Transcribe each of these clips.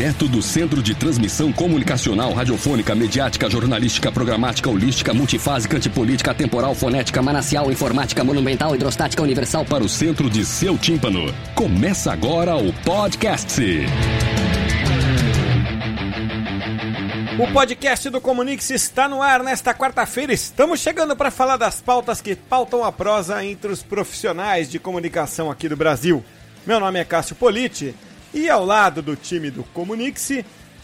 Direto do Centro de Transmissão Comunicacional, Radiofônica, Mediática, Jornalística, Programática, Holística, Multifásica, Antipolítica, Temporal, Fonética, Manacial, Informática, Monumental, Hidrostática, Universal para o centro de seu tímpano. Começa agora o podcast. O podcast do Comunix está no ar nesta quarta-feira. Estamos chegando para falar das pautas que pautam a prosa entre os profissionais de comunicação aqui do Brasil. Meu nome é Cássio Politi e ao lado do time do Comunix,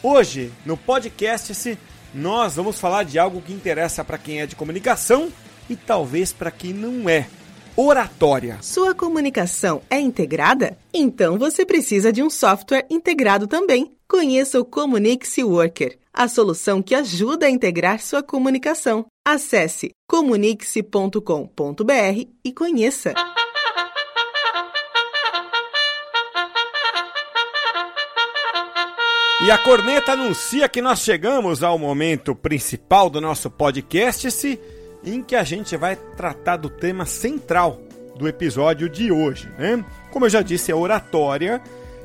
hoje no podcast nós vamos falar de algo que interessa para quem é de comunicação e talvez para quem não é. Oratória. Sua comunicação é integrada? Então você precisa de um software integrado também. Conheça o Comunix Worker, a solução que ajuda a integrar sua comunicação. Acesse comunix.com.br e conheça. E a corneta anuncia que nós chegamos ao momento principal do nosso podcast, em que a gente vai tratar do tema central do episódio de hoje, né? Como eu já disse, é oratória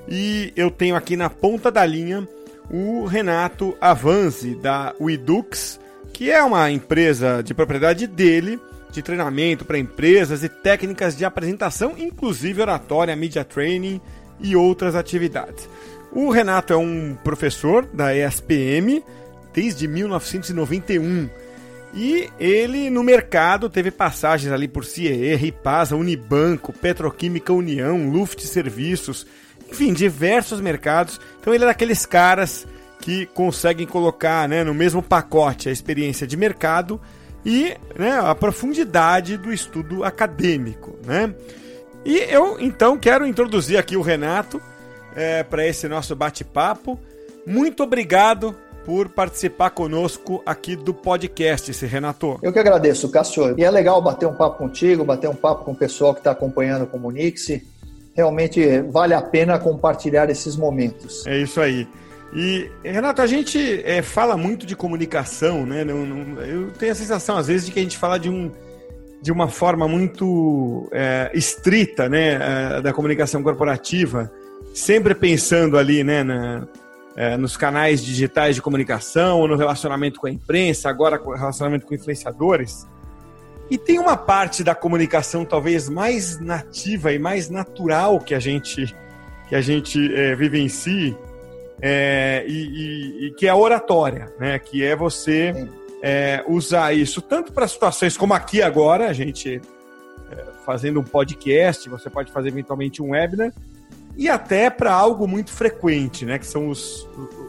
e eu tenho aqui na ponta da linha o Renato Avanzi da Widux, que é uma empresa de propriedade dele, de treinamento para empresas e técnicas de apresentação, inclusive oratória, media training e outras atividades. O Renato é um professor da ESPM desde 1991. E ele no mercado teve passagens ali por CIE, Ripasa, Unibanco, Petroquímica União, Luft Serviços, enfim, diversos mercados. Então ele é daqueles caras que conseguem colocar né, no mesmo pacote a experiência de mercado e né, a profundidade do estudo acadêmico. Né? E eu então quero introduzir aqui o Renato é, para esse nosso bate-papo. Muito obrigado por participar conosco aqui do podcast, esse Renato. Eu que agradeço, Cássio. E é legal bater um papo contigo, bater um papo com o pessoal que está acompanhando o Comunix. Realmente vale a pena compartilhar esses momentos. É isso aí. E, Renato, a gente é, fala muito de comunicação, né? Não, não, eu tenho a sensação, às vezes, de que a gente fala de, um, de uma forma muito é, estrita, né? É, da comunicação corporativa sempre pensando ali, né, na, é, nos canais digitais de comunicação, no relacionamento com a imprensa, agora com relacionamento com influenciadores. E tem uma parte da comunicação talvez mais nativa e mais natural que a gente que a gente é, vivencie é, e, e, e, que é a oratória, né? Que é você é, usar isso tanto para situações como aqui agora, a gente é, fazendo um podcast, você pode fazer eventualmente um webinar, e até para algo muito frequente, né? Que são os,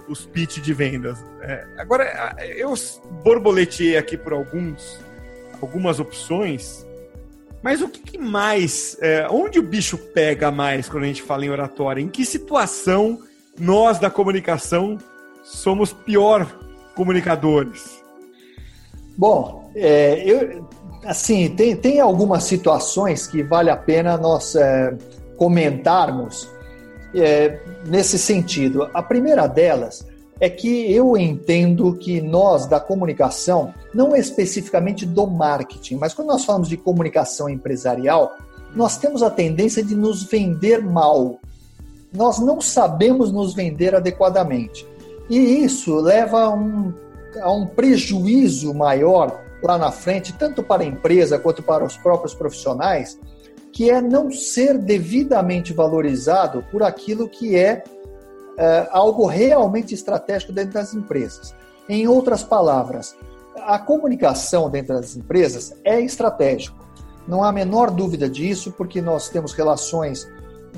os pitch de vendas. É, agora, eu borboleteei aqui por alguns, algumas opções, mas o que, que mais. É, onde o bicho pega mais quando a gente fala em oratória? Em que situação nós da comunicação somos pior comunicadores? Bom, é, eu, assim, tem, tem algumas situações que vale a pena nós é, comentarmos é, nesse sentido. A primeira delas é que eu entendo que nós da comunicação, não especificamente do marketing, mas quando nós falamos de comunicação empresarial, nós temos a tendência de nos vender mal. Nós não sabemos nos vender adequadamente. E isso leva a um, a um prejuízo maior lá na frente, tanto para a empresa quanto para os próprios profissionais, que é não ser devidamente valorizado por aquilo que é, é algo realmente estratégico dentro das empresas. Em outras palavras, a comunicação dentro das empresas é estratégico. Não há a menor dúvida disso, porque nós temos relações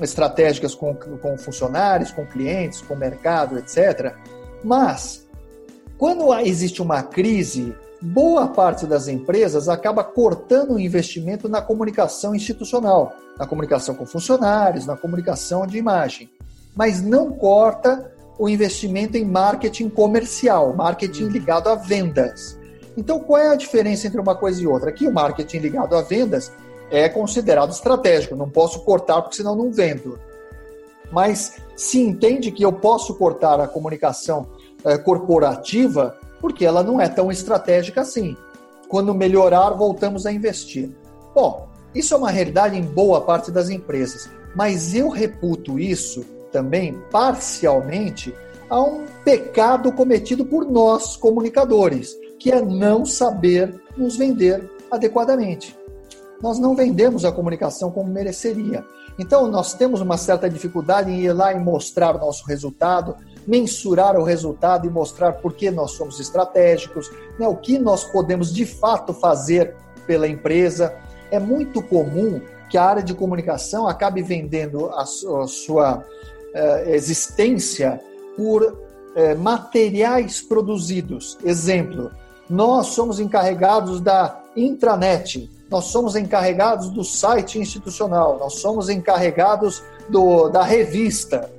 estratégicas com, com funcionários, com clientes, com mercado, etc. Mas, quando existe uma crise boa parte das empresas acaba cortando o investimento na comunicação institucional, na comunicação com funcionários, na comunicação de imagem, mas não corta o investimento em marketing comercial, marketing ligado a vendas. Então, qual é a diferença entre uma coisa e outra? Aqui, o marketing ligado a vendas, é considerado estratégico. Não posso cortar porque senão não vendo. Mas se entende que eu posso cortar a comunicação é, corporativa porque ela não é tão estratégica assim. Quando melhorar, voltamos a investir. Bom, isso é uma realidade em boa parte das empresas, mas eu reputo isso também parcialmente a um pecado cometido por nós, comunicadores, que é não saber nos vender adequadamente. Nós não vendemos a comunicação como mereceria. Então, nós temos uma certa dificuldade em ir lá e mostrar nosso resultado, mensurar o resultado e mostrar por que nós somos estratégicos, né, o que nós podemos de fato fazer pela empresa. É muito comum que a área de comunicação acabe vendendo a, sua uh, existência por uh, materiais produzidos. Exemplo, nós somos encarregados da intranet, nós somos encarregados do site institucional, nós somos encarregados do, da revista.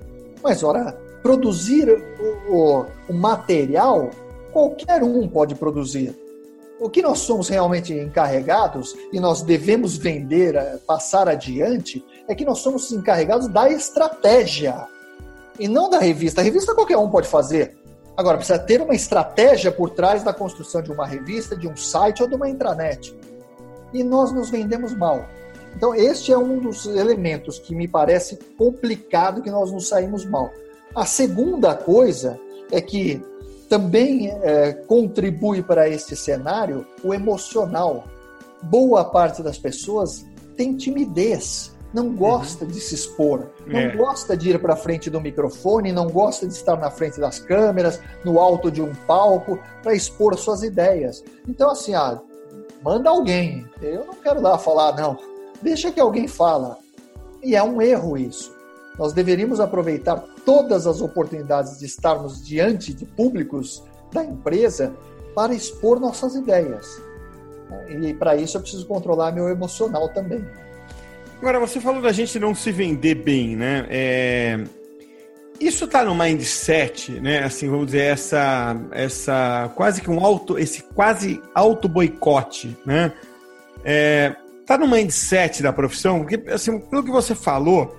Mas, ora, produzir o, o, o material, qualquer um pode produzir. O que nós somos realmente encarregados e nós devemos vender, eh, passar adiante, é que nós somos encarregados da estratégia e não da revista. A revista qualquer um pode fazer. Agora, precisa ter uma estratégia por trás da construção de uma revista, de um site ou de uma intranet. E nós nos vendemos mal. Então, este é um dos elementos que me parece complicado que nós nos saímos mal. A segunda coisa é que também é, contribui para este cenário o emocional. Boa parte das pessoas tem timidez, não gosta uhum. de se expor, não é. gosta de ir para frente do microfone, não gosta de estar na frente das câmeras, no alto de um palco, para expor suas ideias. Então, assim, ah, manda alguém. Eu não quero lá falar, não. Deixa que alguém fala. E é um erro isso. Nós deveríamos aproveitar todas as oportunidades de estarmos diante de públicos da empresa para expor nossas ideias. E para isso eu preciso controlar meu emocional também. Agora, você falou da gente não se vender bem, né? É... Isso está no mindset, né? Assim, vamos dizer, essa, essa quase que um auto, esse quase auto boicote, né? É... Tá no mindset da profissão, porque assim, pelo que você falou,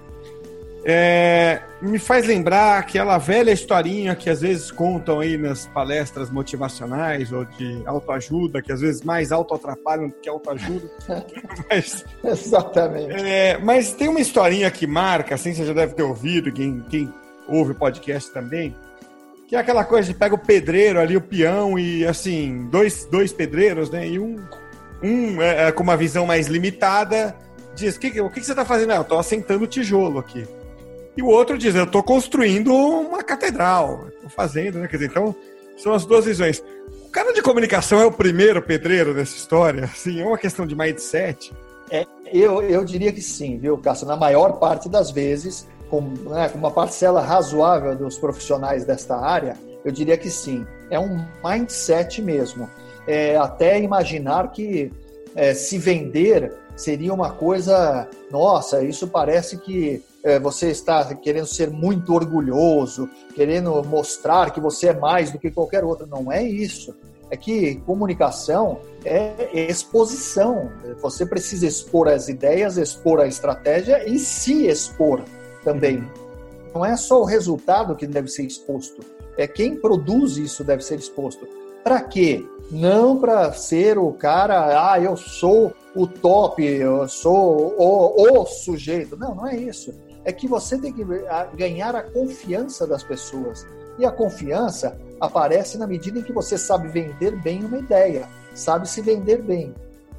é, me faz lembrar aquela velha historinha que às vezes contam aí nas palestras motivacionais ou de autoajuda, que às vezes mais auto-atrapalham do que autoajuda. mas, Exatamente. É, mas tem uma historinha que marca, assim, você já deve ter ouvido, quem, quem ouve o podcast também, que é aquela coisa de pega o pedreiro ali, o peão, e assim, dois, dois pedreiros, né? E um, um é, é com uma visão mais limitada diz: que, o que, que você está fazendo? Ah, eu estou assentando tijolo aqui. E o outro diz, eu estou construindo uma catedral, estou fazendo, né? Quer dizer, então, são as duas visões. O cara de comunicação é o primeiro pedreiro dessa história? Assim, é uma questão de mindset? É, eu, eu diria que sim, viu, Cássio? Na maior parte das vezes, com, né, com uma parcela razoável dos profissionais desta área, eu diria que sim. É um mindset mesmo. É, até imaginar que é, se vender seria uma coisa, nossa, isso parece que você está querendo ser muito orgulhoso, querendo mostrar que você é mais do que qualquer outro. Não é isso. É que comunicação é exposição. Você precisa expor as ideias, expor a estratégia e se expor também. Não é só o resultado que deve ser exposto, é quem produz isso deve ser exposto. Para quê? Não para ser o cara, ah, eu sou o top, eu sou o, o sujeito. Não, não é isso é que você tem que ganhar a confiança das pessoas. E a confiança aparece na medida em que você sabe vender bem uma ideia, sabe se vender bem.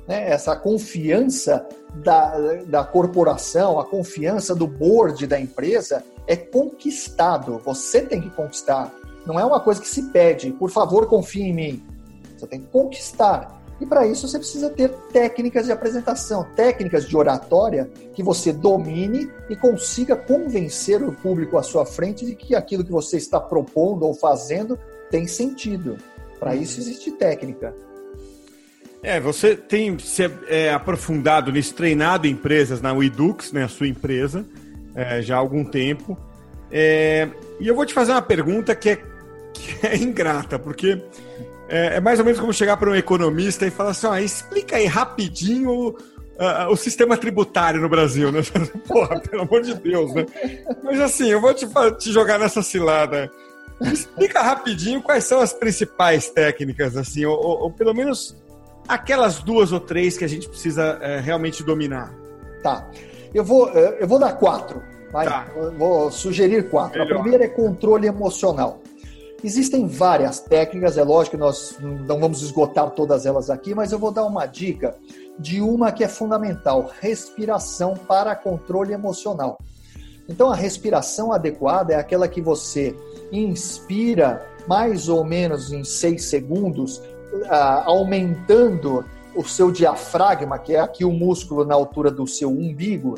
Né? Essa confiança da, da corporação, a confiança do board da empresa é conquistado. Você tem que conquistar. Não é uma coisa que se pede, por favor, confie em mim. Você tem que conquistar. E para isso você precisa ter técnicas de apresentação, técnicas de oratória que você domine e consiga convencer o público à sua frente de que aquilo que você está propondo ou fazendo tem sentido. Para isso existe técnica. É, você tem se é, aprofundado nisso, treinado empresas na Widux, né, a sua empresa, é, já há algum tempo. É, e eu vou te fazer uma pergunta que é, que é ingrata, porque é, é mais ou menos como chegar para um economista e falar assim: ó, explica aí rapidinho uh, o sistema tributário no Brasil, né? Porra, pelo amor de Deus, né? Mas assim, eu vou te, te jogar nessa cilada. Explica rapidinho quais são as principais técnicas, assim, ou, ou, ou pelo menos aquelas duas ou três que a gente precisa é, realmente dominar. Tá. Eu vou, eu vou dar quatro. Tá. Vou sugerir quatro. Melhor. A primeira é controle emocional. Existem várias técnicas, é lógico que nós não vamos esgotar todas elas aqui, mas eu vou dar uma dica de uma que é fundamental: respiração para controle emocional. Então, a respiração adequada é aquela que você inspira mais ou menos em seis segundos, aumentando o seu diafragma, que é aqui o músculo na altura do seu umbigo.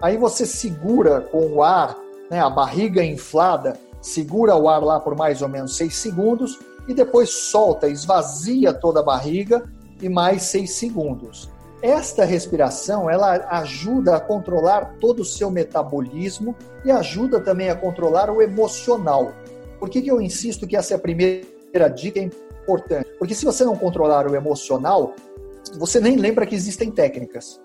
Aí você segura com o ar, né, a barriga inflada, segura o ar lá por mais ou menos seis segundos e depois solta, esvazia toda a barriga e mais seis segundos. Esta respiração ela ajuda a controlar todo o seu metabolismo e ajuda também a controlar o emocional. Por que, que eu insisto que essa é a primeira dica importante? Porque se você não controlar o emocional, você nem lembra que existem técnicas.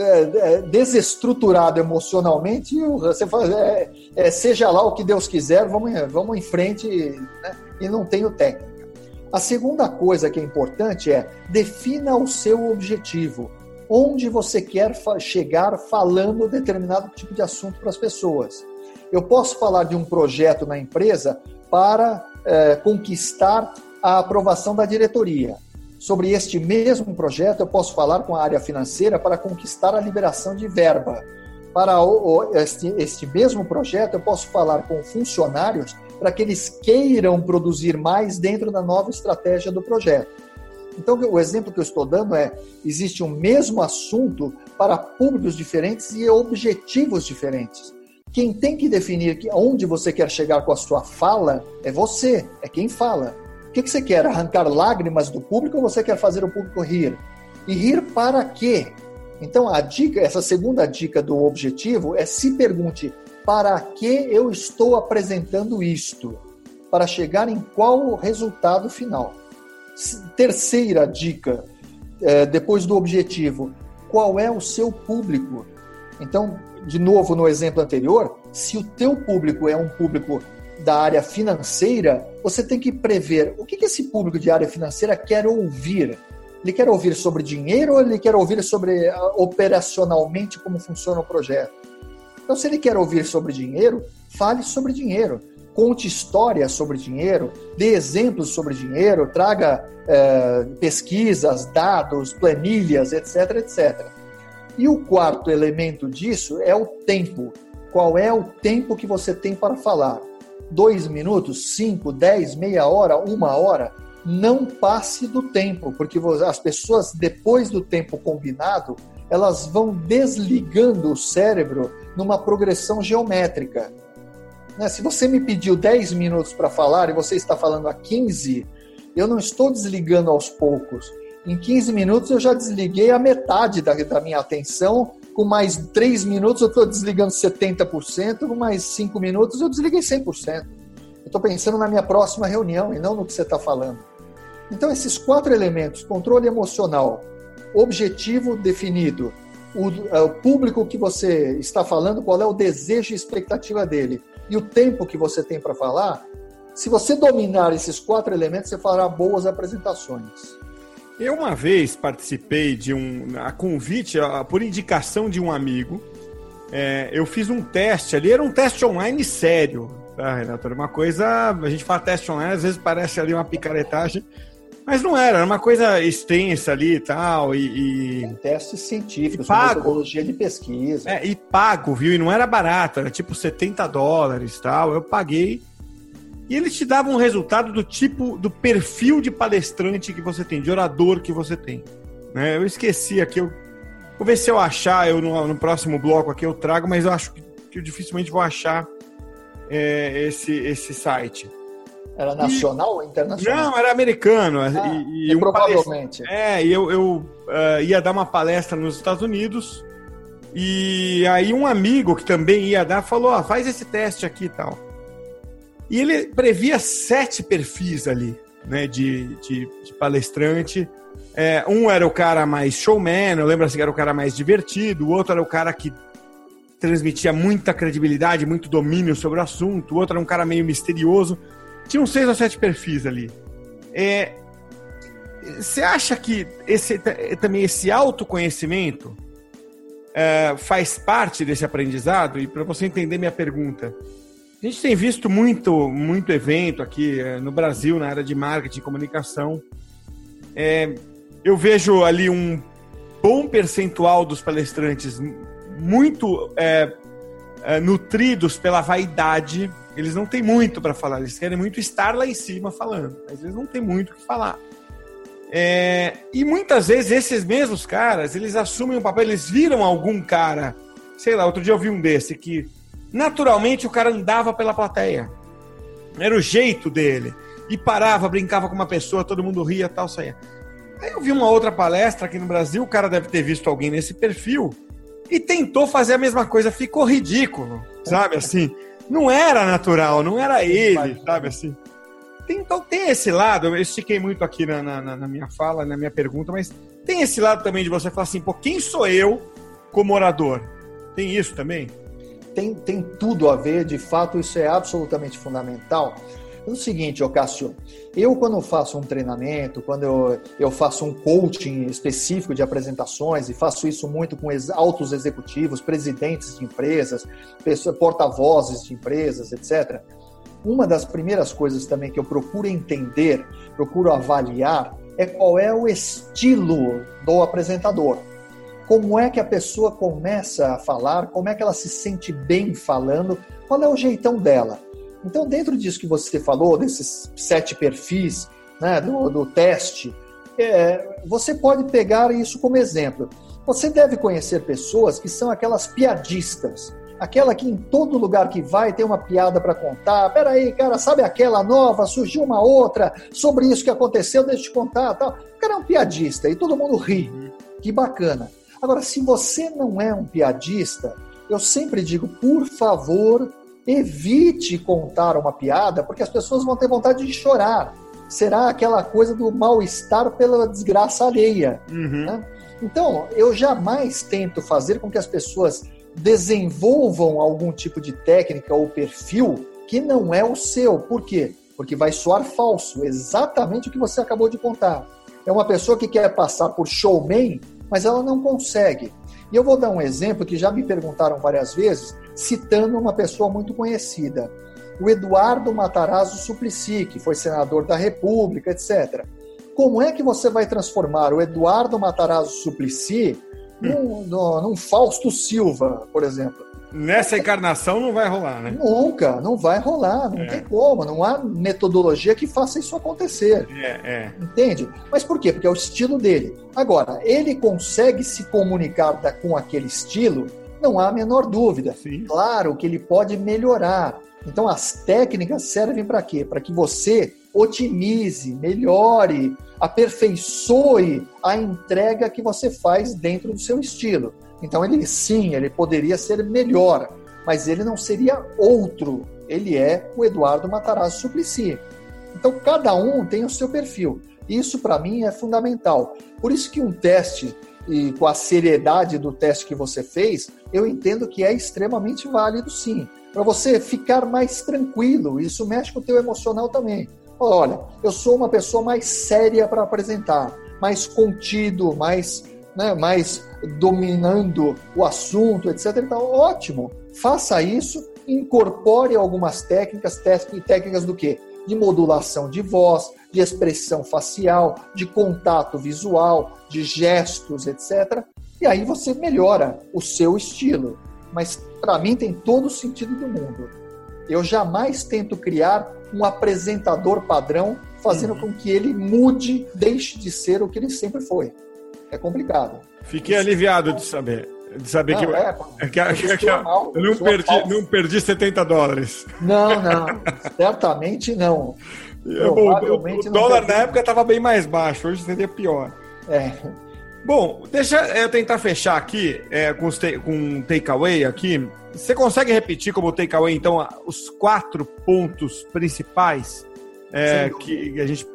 É, é, desestruturado emocionalmente, você faz, é, é, seja lá o que Deus quiser, vamos, vamos em frente né? e não tenho técnica. A segunda coisa que é importante é defina o seu objetivo. Onde você quer chegar falando determinado tipo de assunto para as pessoas. Eu posso falar de um projeto na empresa para é, conquistar a aprovação da diretoria Sobre este mesmo projeto, eu posso falar com a área financeira para conquistar a liberação de verba. Para o, este, este mesmo projeto, eu posso falar com funcionários para que eles queiram produzir mais dentro da nova estratégia do projeto. Então, o exemplo que eu estou dando é: existe um mesmo assunto para públicos diferentes e objetivos diferentes. Quem tem que definir onde você quer chegar com a sua fala é você, é quem fala. O que, que você quer? Arrancar lágrimas do público ou você quer fazer o público rir? E rir para quê? Então, a dica, essa segunda dica do objetivo é se pergunte: para que eu estou apresentando isto? Para chegar em qual resultado final? Terceira dica, é, depois do objetivo: qual é o seu público? Então, de novo, no exemplo anterior, se o teu público é um público da área financeira, você tem que prever o que, esse público de área financeira quer ouvir. Ele quer ouvir sobre dinheiro ou ele quer ouvir sobre ah, operacionalmente como funciona o projeto? Então, se ele quer ouvir sobre dinheiro, fale sobre dinheiro. Conte histórias sobre dinheiro, dê exemplos sobre dinheiro, traga é, pesquisas, dados, planilhas, etc, etc. E o quarto elemento disso é o tempo. Qual é o tempo que você tem para falar? Dois minutos, cinco, dez, meia hora, uma hora, não passe do tempo, porque as pessoas, depois do tempo combinado, elas vão desligando o cérebro numa progressão geométrica. Né? Se você me pediu 10 minutos para falar e você está falando a 15, eu não estou desligando aos poucos. Em 15 minutos eu já desliguei a metade da, da minha atenção com mais 3 minutos eu estou desligando 70%, com mais 5 minutos eu desliguei 100%. Eu estou pensando na minha próxima reunião e não no que você está falando. Então, esses quatro elementos: controle emocional, objetivo definido, o, é, o, público que você está falando, qual é o desejo e expectativa dele, e o tempo que você tem para falar. Se você dominar esses quatro elementos, você fará boas apresentações. Eu uma vez participei de um. A convite, por indicação de um amigo, é, eu fiz um teste ali, era um teste online sério, tá, Renato? Era uma coisa. A gente fala teste online, às vezes parece ali uma picaretagem. Mas não era, era uma coisa extensa ali e tal, e... e... Testes científicos, pago. metodologia de pesquisa. É, e pago, viu? E não era barato, era tipo 70 dólares e tal. Eu paguei e eles te davam um resultado do tipo, do perfil de palestrante que você tem, de orador que você tem. Né? Eu esqueci aqui, eu vou ver se eu achar, eu no, no próximo bloco aqui eu trago, mas eu acho que, que eu dificilmente vou achar é, esse, esse site. Era nacional e, ou internacional? Não, era americano. Ah, e, e um provavelmente. É, e eu, eu uh, ia dar uma palestra nos Estados Unidos, e aí um amigo que também ia dar falou: ah, faz esse teste aqui e tal. E ele previa sete perfis ali, né, de, de, de palestrante. É, um era o cara mais showman, eu lembro assim que era o cara mais divertido, o outro era o cara que transmitia muita credibilidade, muito domínio sobre o assunto, o outro era um cara meio misterioso. Tinha uns seis ou sete perfis ali. É, você acha que esse, também esse autoconhecimento é, faz parte desse aprendizado? E para você entender minha pergunta, a gente tem visto muito, muito evento aqui é, no Brasil na área de marketing e comunicação. É, eu vejo ali um bom percentual dos palestrantes muito é, é, nutridos pela vaidade. Eles não têm muito para falar, eles querem muito estar lá em cima falando, mas eles não têm muito o que falar. É, e muitas vezes esses mesmos caras, eles assumem um papel, eles viram algum cara, sei lá, outro dia eu vi um desse, que naturalmente o cara andava pela plateia. Era o jeito dele. E parava, brincava com uma pessoa, todo mundo ria tal, saía. Aí eu vi uma outra palestra aqui no Brasil, o cara deve ter visto alguém nesse perfil, e tentou fazer a mesma coisa, ficou ridículo, sabe assim? Não era natural, não era ele, sabe assim? Então tem esse lado, eu estiquei muito aqui na, na, na, minha fala, na minha pergunta, mas tem esse lado também de você falar assim, pô, quem sou eu como orador? Tem isso também? Tem, tem tudo a ver, de fato, isso é absolutamente fundamental. É o seguinte, Ocasio, eu quando faço um treinamento, quando eu, eu faço um coaching específico de apresentações, e faço isso muito com altos executivos, presidentes de empresas, porta-vozes de empresas, etc., uma das primeiras coisas também que eu procuro entender, procuro avaliar, é qual é o estilo do apresentador. Como é que a pessoa começa a falar, como é que ela se sente bem falando, qual é o jeitão dela. Então, dentro disso que você falou, desses sete perfis né, do, do teste, é, você pode pegar isso como exemplo. Você deve conhecer pessoas que são aquelas piadistas, aquela que em todo lugar que vai tem uma piada para contar. Peraí, cara, sabe aquela nova? Surgiu uma outra sobre isso que aconteceu, deixa eu te contar. Tal. O cara é um piadista e todo mundo ri. Que bacana. Agora, se você não é um piadista, eu sempre digo, por favor, evite contar uma piada, porque as pessoas vão ter vontade de chorar. Será aquela coisa do mal-estar pela desgraça alheia. Uhum. Né? Então, eu jamais tento fazer com que as pessoas desenvolvam algum tipo de técnica ou perfil que não é o seu. Por quê? Porque vai soar falso, exatamente o que você acabou de contar. É uma pessoa que quer passar por showman, mas ela não consegue. E eu vou dar um exemplo que já me perguntaram várias vezes, citando uma pessoa muito conhecida, o Eduardo Matarazzo Suplicy, que foi senador da República, etc. Como é que você vai transformar o Eduardo Matarazzo Suplicy num, num, Fausto Silva, por exemplo? Nessa encarnação não vai rolar, né? Nunca, não vai rolar, não é. tem como, não há metodologia que faça isso acontecer. É, é. Entende? Mas por quê? Porque é o estilo dele. Agora, ele consegue se comunicar com aquele estilo não há a menor dúvida. Sim. Claro que ele pode melhorar. Então, as técnicas servem para quê? Para que você otimize, melhore, aperfeiçoe a entrega que você faz dentro do seu estilo. Então, ele sim, ele poderia ser melhor, mas ele não seria outro. Ele é o Eduardo Matarazzo Suplicy. Então, cada um tem o seu perfil. Isso, para mim, é fundamental. Por isso que um teste e com a seriedade do teste que você fez, eu entendo que é extremamente válido sim. Para você ficar mais tranquilo, isso mexe com o teu emocional também. Olha, eu sou uma pessoa mais séria para apresentar, mais contido, mais, né, mais dominando o assunto, etc. Então, ótimo. Faça isso, incorpore algumas técnicas, técnicas do quê? De modulação de voz, de expressão facial, de contato visual, de gestos, etc. E aí você melhora o seu estilo. Mas para mim tem todo o sentido do mundo. Eu jamais tento criar um apresentador padrão fazendo uhum. com que ele mude, deixe de ser o que ele sempre foi. É complicado. Fiquei Isso aliviado de saber. De saber não, que, é, que, é, que, eu não perdi, não perdi 70 dólares. Não, não, certamente não. É o, o dólar na época estava bem mais baixo, hoje seria pior. É. Bom, deixa eu tentar fechar aqui é, com, com um takeaway aqui. Você consegue repetir como takeaway, então, os quatro pontos principais é, que a gente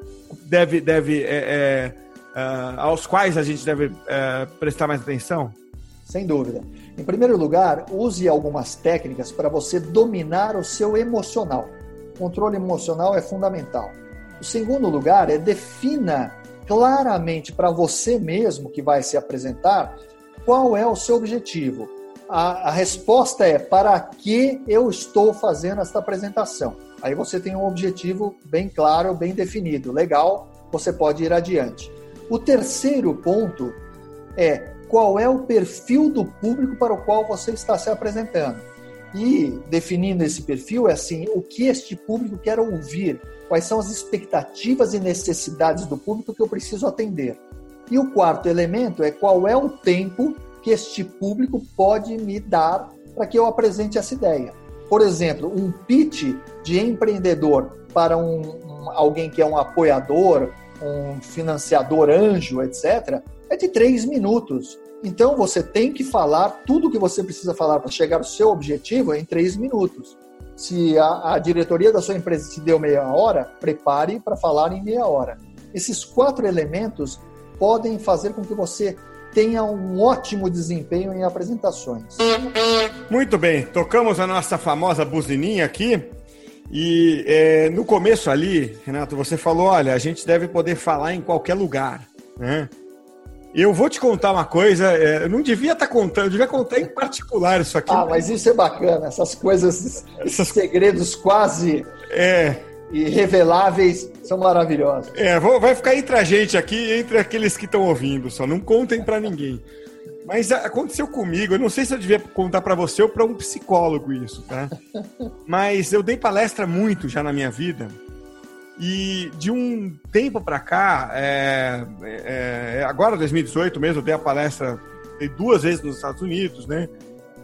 deve, deve é, é, uh, aos quais a gente deve uh, prestar mais atenção? Sem dúvida. Em primeiro lugar, use algumas técnicas para você dominar o seu emocional. Controle emocional é fundamental. O segundo lugar é defina claramente para você mesmo que vai se apresentar qual é o seu objetivo. A, a, resposta é para que eu estou fazendo esta apresentação. Aí você tem um objetivo bem claro, bem definido. Legal, você pode ir adiante. O terceiro ponto é qual é o perfil do público para o qual você está se apresentando. E definindo esse perfil é assim, o que este público quer ouvir, quais são as expectativas e necessidades do público que eu preciso atender. E o quarto elemento é qual é o tempo que este público pode me dar para que eu apresente essa ideia. Por exemplo, um pitch de empreendedor para um, um, alguém que é um apoiador, um financiador anjo, etc., é de três minutos. Então você tem que falar tudo o que você precisa falar para chegar ao seu objetivo em três minutos. Se a, a diretoria da sua empresa te deu meia hora, prepare para falar em meia hora. Esses quatro elementos podem fazer com que você tenha um ótimo desempenho em apresentações. Muito bem, tocamos a nossa famosa buzininha aqui. E é, no começo ali, Renato, você falou: olha, a gente deve poder falar em qualquer lugar. Né? Eu vou te contar uma coisa, é, eu não devia estar tá contando, eu devia contar em particular isso aqui. Ah, mas isso é bacana, essas coisas, esses segredos quase é. irreveláveis são maravilhosos. É, vou, vai ficar entre a gente aqui, entre aqueles que estão ouvindo, só não contem para ninguém. Mas aconteceu comigo, eu não sei se eu devia contar para você ou para um psicólogo isso, tá? Mas eu dei palestra muito já na minha vida e de um tempo para cá, é, é, é agora 2018 mesmo, eu dei a palestra dei duas vezes nos Estados Unidos, né?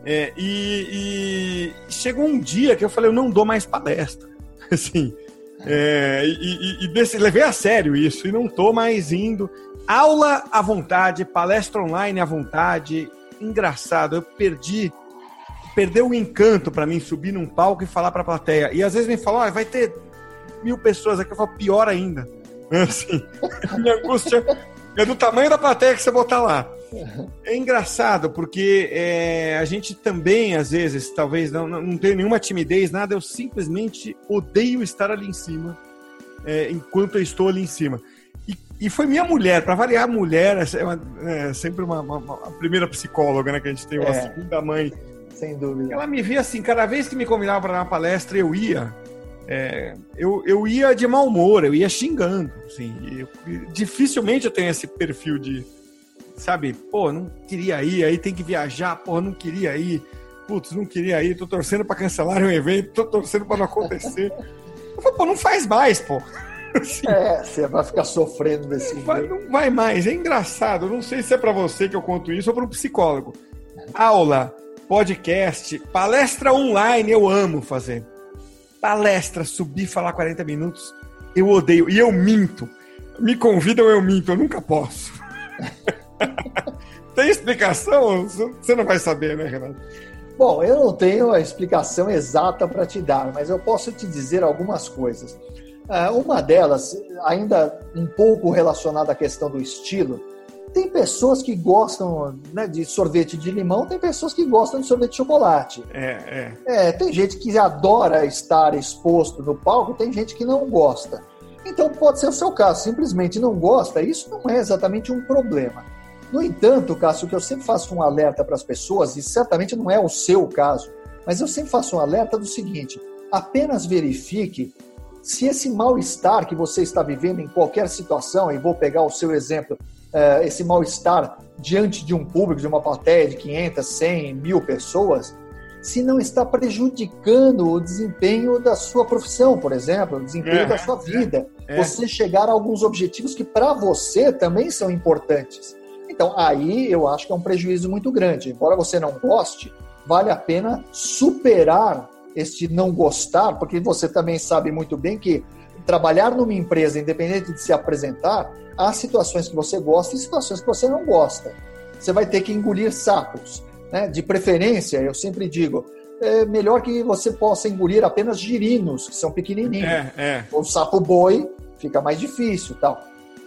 É, e, e, chegou um dia que eu falei, eu não dou mais palestra. Assim, é, e, e, e desse, levei a sério isso, e não tô mais indo. Aula à vontade, palestra online à vontade. Engraçado, eu perdi perdeu o encanto para mim subir num palco e falar para a plateia. E às vezes me falam, oh, vai ter mil pessoas aqui, eu falo, pior ainda. Assim, minha angústia é do tamanho da plateia que você botar lá. É engraçado, porque é, a gente também, às vezes, talvez não, não, tenha nenhuma timidez, nada, eu simplesmente odeio estar ali em cima, é, enquanto eu estou ali em cima. E, e foi minha mulher, para variar, a mulher é, uma, é sempre uma, uma, uma, primeira psicóloga, né, que a gente tem, uma é, segunda mãe. Sem dúvida. Ela me via assim, cada vez que me convidava para dar uma palestra, eu ia é, eu, eu ia de mau humor, eu ia xingando. Assim, eu, dificilmente eu tenho esse perfil de, sabe, pô, não queria ir, aí tem que viajar, pô, não queria ir, putz, não queria ir, tô torcendo para cancelar um evento, tô torcendo para não acontecer. Eu falo, pô, não faz mais, pô. Assim, é, você vai ficar sofrendo desse não vai, não vai mais, é engraçado. Não sei se é para você que eu conto isso ou para um psicólogo. Aula, podcast, palestra online, eu amo fazer palestra, subir falar 40 minutos, eu odeio. E eu minto. Me convidam, eu minto. Eu nunca posso. Tem explicação? Você não vai saber, né, Renato? Bom, eu não tenho a explicação exata para te dar, mas eu posso te dizer algumas coisas. Uh, uma delas, ainda um pouco relacionada à questão do estilo, tem pessoas que gostam né, de sorvete de limão, tem pessoas que gostam de sorvete de chocolate. É, é. é, tem gente que adora estar exposto no palco, tem gente que não gosta. Então pode ser o seu caso, simplesmente não gosta, isso não é exatamente um problema. No entanto, Cássio, que eu sempre faço um alerta para as pessoas, e certamente não é o seu caso, mas eu sempre faço um alerta do seguinte: apenas verifique se esse mal-estar que você está vivendo em qualquer situação, e vou pegar o seu exemplo uh, esse mal-estar diante de um público, de uma plateia de 500, 100, mil pessoas, se não está prejudicando o desempenho da sua profissão, por exemplo, o desempenho é, da sua vida. É, é. Você chegar a alguns objetivos que para você também são importantes. Então, aí eu acho que é um prejuízo muito grande. Embora você não goste, vale a pena superar este não gostar, porque você também sabe muito bem que trabalhar numa empresa, independente de se apresentar, há situações que você gosta e situações que você não gosta. Você vai ter que engolir sapos. Né? De preferência, eu sempre digo, é melhor que você possa engolir apenas girinos, que são pequenininhos. É, é. O sapo boi fica mais difícil tal.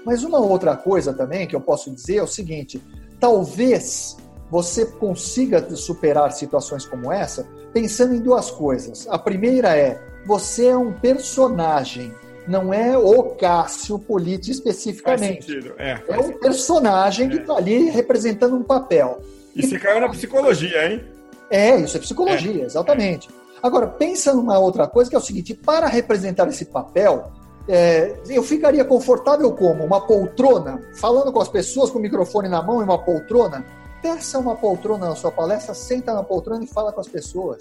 Mas uma outra coisa também que eu posso dizer é o seguinte: talvez você consiga superar situações como essa pensando em duas coisas. A primeira é: você é um personagem, não é o Cássio Politi especificamente. É, é um personagem é. que está ali representando um papel. E, e você caiu na psicologia, hein? É, isso é psicologia, é. exatamente. Agora, pensa numa outra coisa que é o seguinte: para representar esse papel, é, eu ficaria confortável como? Uma poltrona? Falando com as pessoas com o microfone na mão e uma poltrona? Peça uma poltrona na sua palestra, senta na poltrona e fala com as pessoas.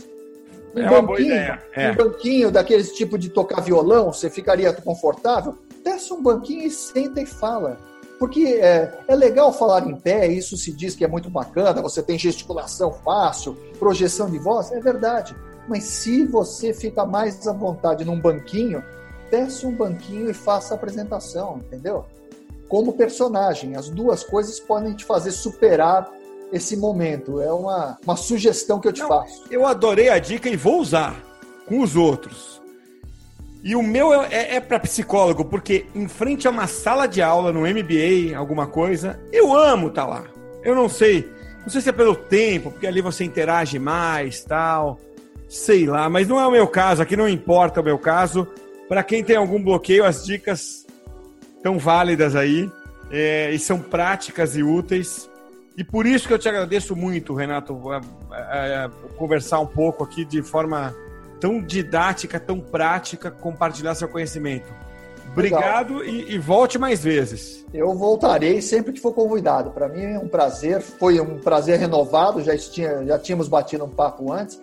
Um é uma boa ideia. É. Um banquinho daqueles tipo de tocar violão, você ficaria confortável? Peça um banquinho e senta e fala. Porque é, é legal falar em pé, isso se diz que é muito bacana, você tem gesticulação fácil, projeção de voz, é verdade. Mas se você fica mais à vontade num banquinho, peça um banquinho e faça a apresentação, entendeu? Como personagem, as duas coisas podem te fazer superar esse momento. É uma, uma sugestão que eu te Não, faço. Eu adorei a dica e vou usar com os outros. E o meu é, é, é para psicólogo, porque em frente a uma sala de aula no MBA, alguma coisa, eu amo estar tá lá. Eu não sei, não sei se é pelo tempo, porque ali você interage mais, tal. Sei lá, mas não é o meu caso, aqui não importa o meu caso. Para quem tem algum bloqueio, as dicas estão válidas aí é, e são práticas e úteis. E por isso que eu te agradeço muito, Renato, a, a, a conversar um pouco aqui de forma tão didática, tão prática, compartilhar seu conhecimento. Obrigado e, e, volte mais vezes. Eu voltarei sempre que for convidado. Para mim é um prazer, foi um prazer renovado, já, tinha, já tínhamos batido um papo antes.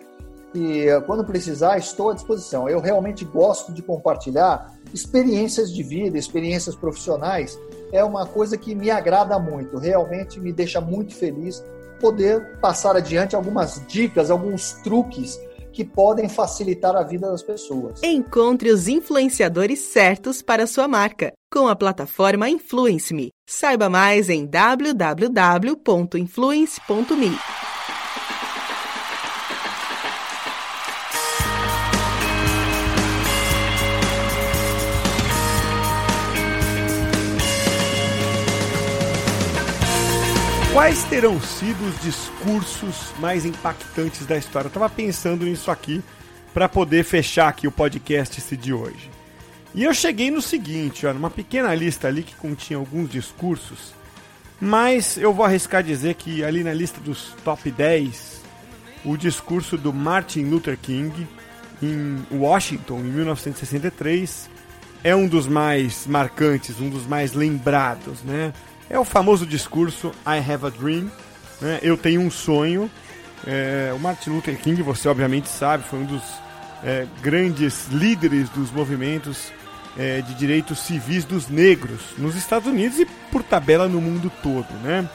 E quando precisar, estou à disposição. Eu realmente gosto de compartilhar experiências de vida, experiências profissionais. É uma coisa que me agrada muito, realmente me deixa muito feliz poder passar adiante algumas dicas, alguns truques que podem facilitar a vida das pessoas. Encontre os influenciadores certos para sua marca com a plataforma Influence Me. Saiba mais em www.influence.me. Quais terão sido os discursos mais impactantes da história? Eu estava pensando nisso aqui para poder fechar aqui o podcast de hoje. E eu cheguei no seguinte, ó, numa pequena lista ali que continha alguns discursos, mas eu vou arriscar dizer que ali na lista dos top 10, o discurso do Martin Luther King em Washington em 1963 é um dos mais marcantes, um dos mais lembrados, né? É o famoso discurso I have a dream, né? eu tenho um sonho. É, o Martin Luther King, você obviamente sabe, foi um dos é, grandes líderes dos movimentos é, de direitos civis dos negros nos Estados Unidos e por tabela no mundo todo, né?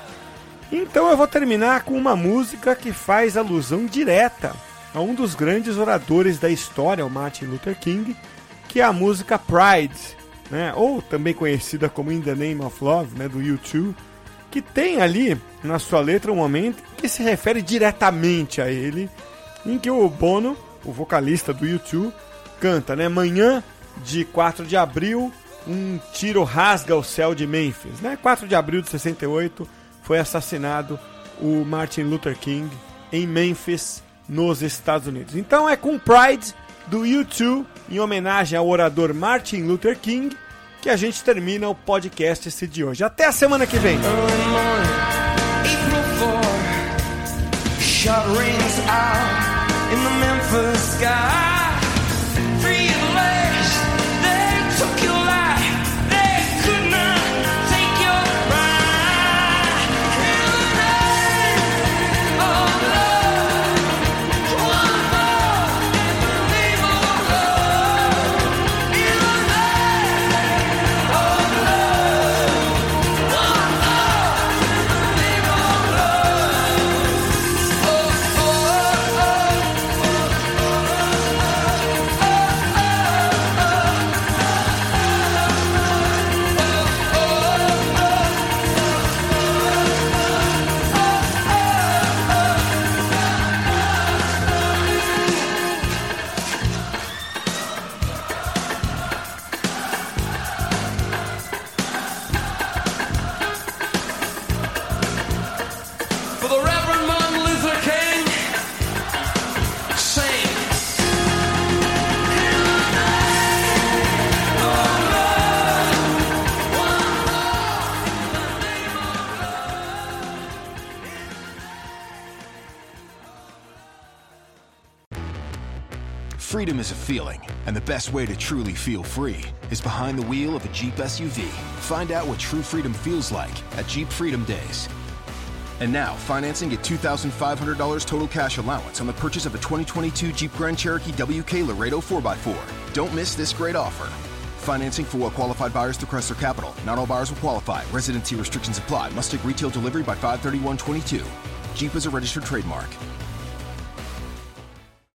Então eu vou terminar com uma música que faz alusão direta a um dos grandes oradores da história, o Martin Luther King, que é a música Pride, né? ou também conhecida como In the Name of Love, né? do U2, que tem ali na sua letra um momento que se refere diretamente a ele, em que o Bono, o vocalista do U2, canta, né? Manhã de 4 de abril, um tiro rasga o céu de Memphis, né? 4 de abril de 68 foi assassinado o Martin Luther King em Memphis, nos Estados Unidos. Então é com Pride do U2 em homenagem ao orador Martin Luther King, que a gente termina o podcast esse de hoje. Até a semana que vem! Shot rings out in the Memphis sky. Free is a feeling, and the best way to truly feel free is behind the wheel of a Jeep SUV. Find out what true freedom feels like at Jeep Freedom Days. And now, financing at $2,500 total cash allowance on the purchase of a 2022 Jeep Grand Cherokee WK Laredo 4x4. Don't miss this great offer. Financing for well qualified buyers through Chrysler Capital. Not all buyers will qualify. Residency restrictions apply. Must take retail delivery by 531.22. Jeep is a registered trademark.